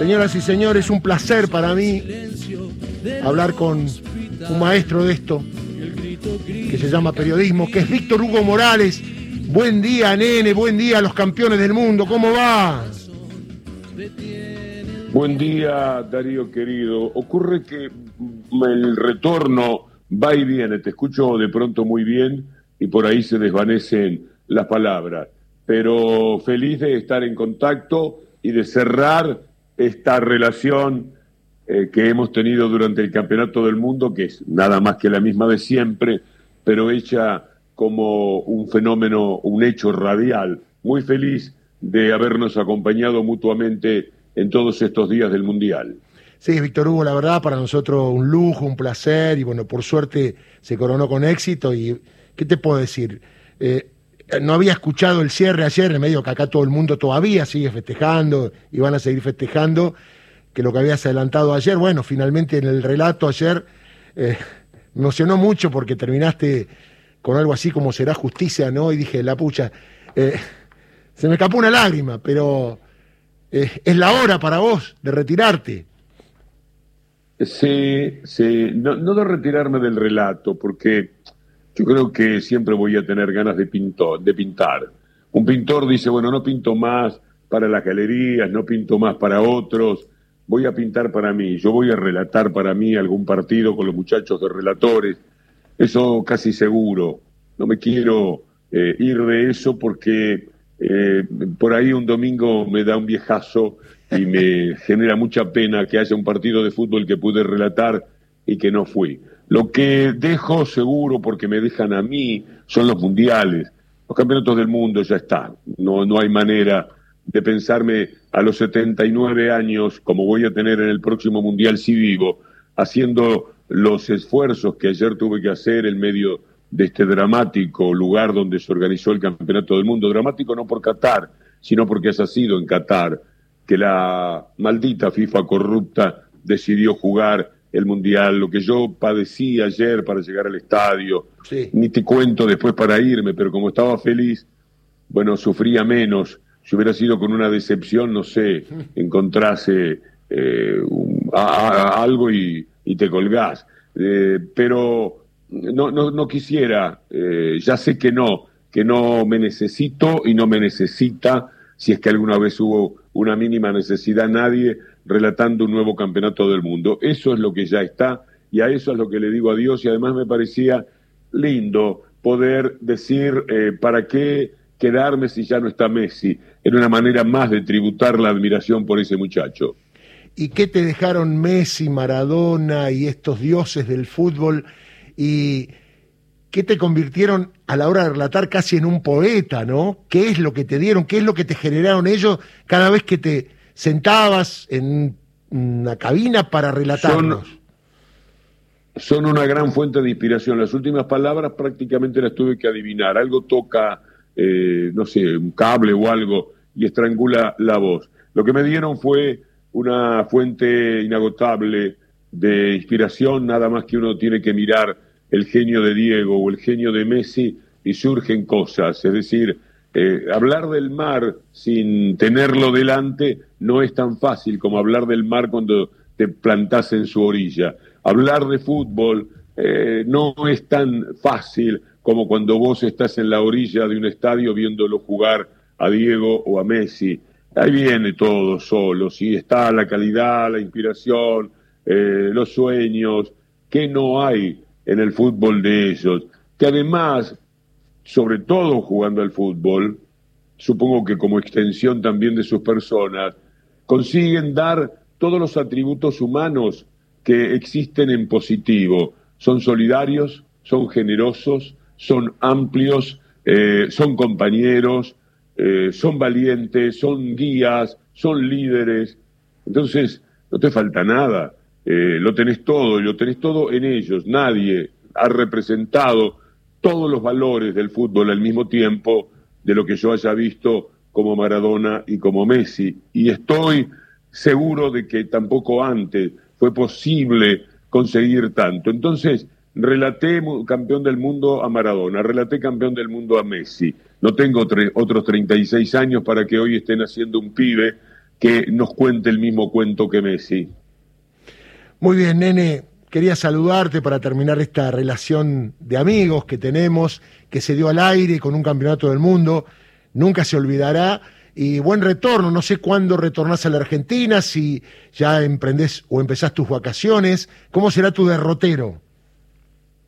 Señoras y señores, un placer para mí hablar con un maestro de esto, que se llama periodismo, que es Víctor Hugo Morales. Buen día, nene, buen día a los campeones del mundo, ¿cómo va? Buen día, Darío querido. Ocurre que el retorno va y viene, te escucho de pronto muy bien y por ahí se desvanecen las palabras, pero feliz de estar en contacto y de cerrar esta relación eh, que hemos tenido durante el Campeonato del Mundo, que es nada más que la misma de siempre, pero hecha como un fenómeno, un hecho radial. Muy feliz de habernos acompañado mutuamente en todos estos días del Mundial. Sí, Víctor Hugo, la verdad, para nosotros un lujo, un placer, y bueno, por suerte se coronó con éxito. ¿Y qué te puedo decir? Eh, no había escuchado el cierre ayer, en medio que acá todo el mundo todavía sigue festejando y van a seguir festejando, que lo que habías adelantado ayer, bueno, finalmente en el relato ayer eh, me emocionó mucho porque terminaste con algo así como será justicia, ¿no? Y dije, la pucha, eh, se me escapó una lágrima, pero eh, es la hora para vos de retirarte. Sí, sí, no, no de retirarme del relato, porque yo creo que siempre voy a tener ganas de, de pintar. Un pintor dice, bueno, no pinto más para las galerías, no pinto más para otros, voy a pintar para mí, yo voy a relatar para mí algún partido con los muchachos de relatores, eso casi seguro. No me quiero eh, ir de eso porque eh, por ahí un domingo me da un viejazo y me genera mucha pena que haya un partido de fútbol que pude relatar y que no fui. Lo que dejo seguro, porque me dejan a mí, son los mundiales. Los campeonatos del mundo ya están. No, no hay manera de pensarme a los 79 años, como voy a tener en el próximo mundial si vivo, haciendo los esfuerzos que ayer tuve que hacer en medio de este dramático lugar donde se organizó el campeonato del mundo. Dramático no por Qatar, sino porque ha sido en Qatar que la maldita FIFA corrupta decidió jugar el Mundial, lo que yo padecí ayer para llegar al estadio, ni te cuento después para irme, pero como estaba feliz, bueno, sufría menos. Si hubiera sido con una decepción, no sé, encontrase eh, algo y, te colgás. Eh, pero no, no, no quisiera, eh, ya sé que no, que no me necesito y no me necesita, si es que alguna vez hubo una mínima necesidad nadie relatando un nuevo campeonato del mundo. Eso es lo que ya está y a eso es lo que le digo a Dios y además me parecía lindo poder decir eh, para qué quedarme si ya no está Messi. Era una manera más de tributar la admiración por ese muchacho. ¿Y qué te dejaron Messi, Maradona y estos dioses del fútbol? ¿Y qué te convirtieron a la hora de relatar casi en un poeta, ¿no? ¿Qué es lo que te dieron? ¿Qué es lo que te generaron ellos cada vez que te sentabas en una cabina para relatarnos. Son, una gran fuente de inspiración. Las últimas palabras prácticamente las tuve que adivinar. Algo toca, eh, no sé, un cable o algo y estrangula la voz. Lo que me dieron fue una fuente inagotable de inspiración, nada más que uno tiene que mirar el genio de Diego o el genio de Messi y surgen cosas. Es decir, eh, hablar del mar sin tenerlo delante no es tan fácil como hablar del mar cuando te plantas en su orilla. Hablar de fútbol eh, no es tan fácil como cuando vos estás en la orilla de un estadio viéndolo jugar a Diego o a Messi. Ahí viene todo solo, si está la calidad, la inspiración, eh, los sueños, que no hay en el fútbol de ellos, que además sobre todo jugando al fútbol, supongo que como extensión también de sus personas, consiguen dar todos los atributos humanos que existen en positivo. Son solidarios, son generosos, son amplios, eh, son compañeros, eh, son valientes, son guías, son líderes. Entonces, no te falta nada. Eh, lo tenés todo, y lo tenés todo en ellos. Nadie ha representado todos los valores del fútbol al mismo tiempo de lo que yo haya visto como Maradona y como Messi. Y estoy seguro de que tampoco antes fue posible conseguir tanto. Entonces, relaté campeón del mundo a Maradona, relaté campeón del mundo a Messi. No tengo otros 36 años para que hoy estén haciendo un pibe que nos cuente el mismo cuento que Messi. Muy bien, nene. Quería saludarte para terminar esta relación de amigos que tenemos, que se dio al aire con un campeonato del mundo. Nunca se olvidará. Y buen retorno. No sé cuándo retornás a la Argentina, si ya emprendés o empezás tus vacaciones. ¿Cómo será tu derrotero?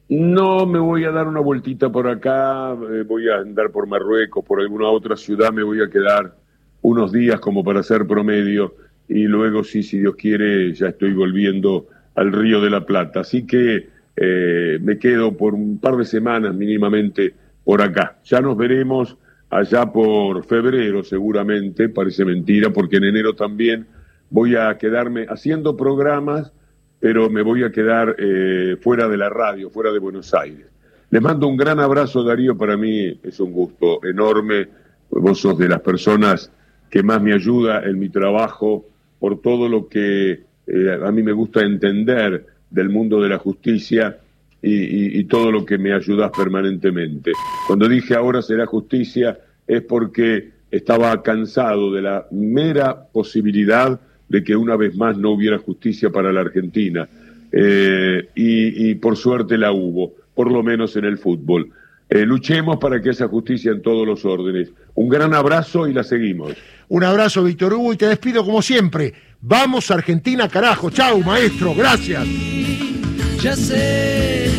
No, me voy a dar una vueltita por acá, eh, voy a andar por Marruecos, por alguna otra ciudad, me voy a quedar unos días como para hacer promedio y luego sí, si Dios quiere, ya estoy volviendo al Río de la Plata. Así que eh, me quedo por un par de semanas mínimamente por acá. Ya nos veremos allá por febrero seguramente, parece mentira, porque en enero también voy a quedarme haciendo programas pero me voy a quedar eh, fuera de la radio, fuera de Buenos Aires. Les mando un gran abrazo, Darío, para mí es un gusto enorme. Vos sos de las personas que más me ayuda en mi trabajo por todo lo que eh, a mí me gusta entender del mundo de la justicia y, todo lo que me ayudas permanentemente. Cuando dije ahora será justicia es porque estaba cansado de la mera posibilidad de que una vez más no hubiera justicia para la Argentina. Eh, y, por suerte la hubo, por lo menos en el fútbol. Eh, luchemos para que esa justicia en todos los órdenes. Un gran abrazo y la seguimos. Un abrazo, Víctor Hugo, y te despido como siempre. Vamos Argentina, carajo. Chau, maestro. Gracias. Ya sé